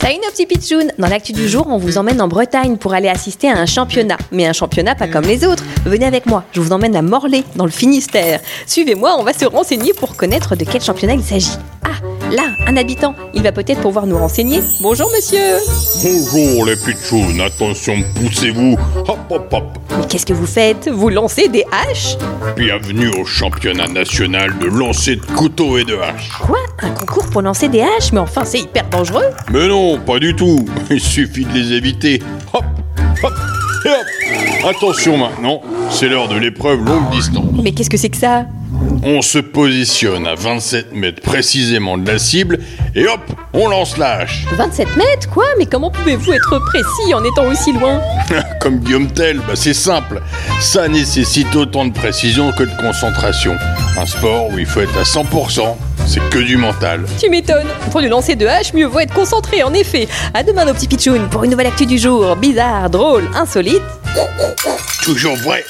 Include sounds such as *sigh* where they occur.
Salut nos petits pitchouns Dans l'actu du jour, on vous emmène en Bretagne pour aller assister à un championnat. Mais un championnat pas comme les autres. Venez avec moi, je vous emmène à Morlaix, dans le Finistère. Suivez-moi, on va se renseigner pour connaître de quel championnat il s'agit. Là, un habitant. Il va peut-être pouvoir nous renseigner. Bonjour monsieur Bonjour les pitchouns, attention, poussez-vous. Hop hop hop. Mais qu'est-ce que vous faites? Vous lancez des haches? Bienvenue au championnat national de lancer de couteaux et de haches. Quoi? Un concours pour lancer des haches? Mais enfin, c'est hyper dangereux Mais non, pas du tout. *laughs* Il suffit de les éviter. Hop hop et hop. Attention maintenant, c'est l'heure de l'épreuve longue distance. Mais qu'est-ce que c'est que ça? On se positionne à 27 mètres précisément de la cible et hop, on lance la hache. 27 mètres Quoi? Mais comment pouvez-vous être précis en étant aussi loin? *laughs* Comme Guillaume Tell, bah c'est simple. Ça nécessite autant de précision que de concentration. Un sport où il faut être à 100%, c'est que du mental. Tu m'étonnes. Pour le lancer de hache, mieux vaut être concentré, en effet. À demain, nos petits pitchouns, pour une nouvelle actu du jour. Bizarre, drôle, insolite. Toujours vrai.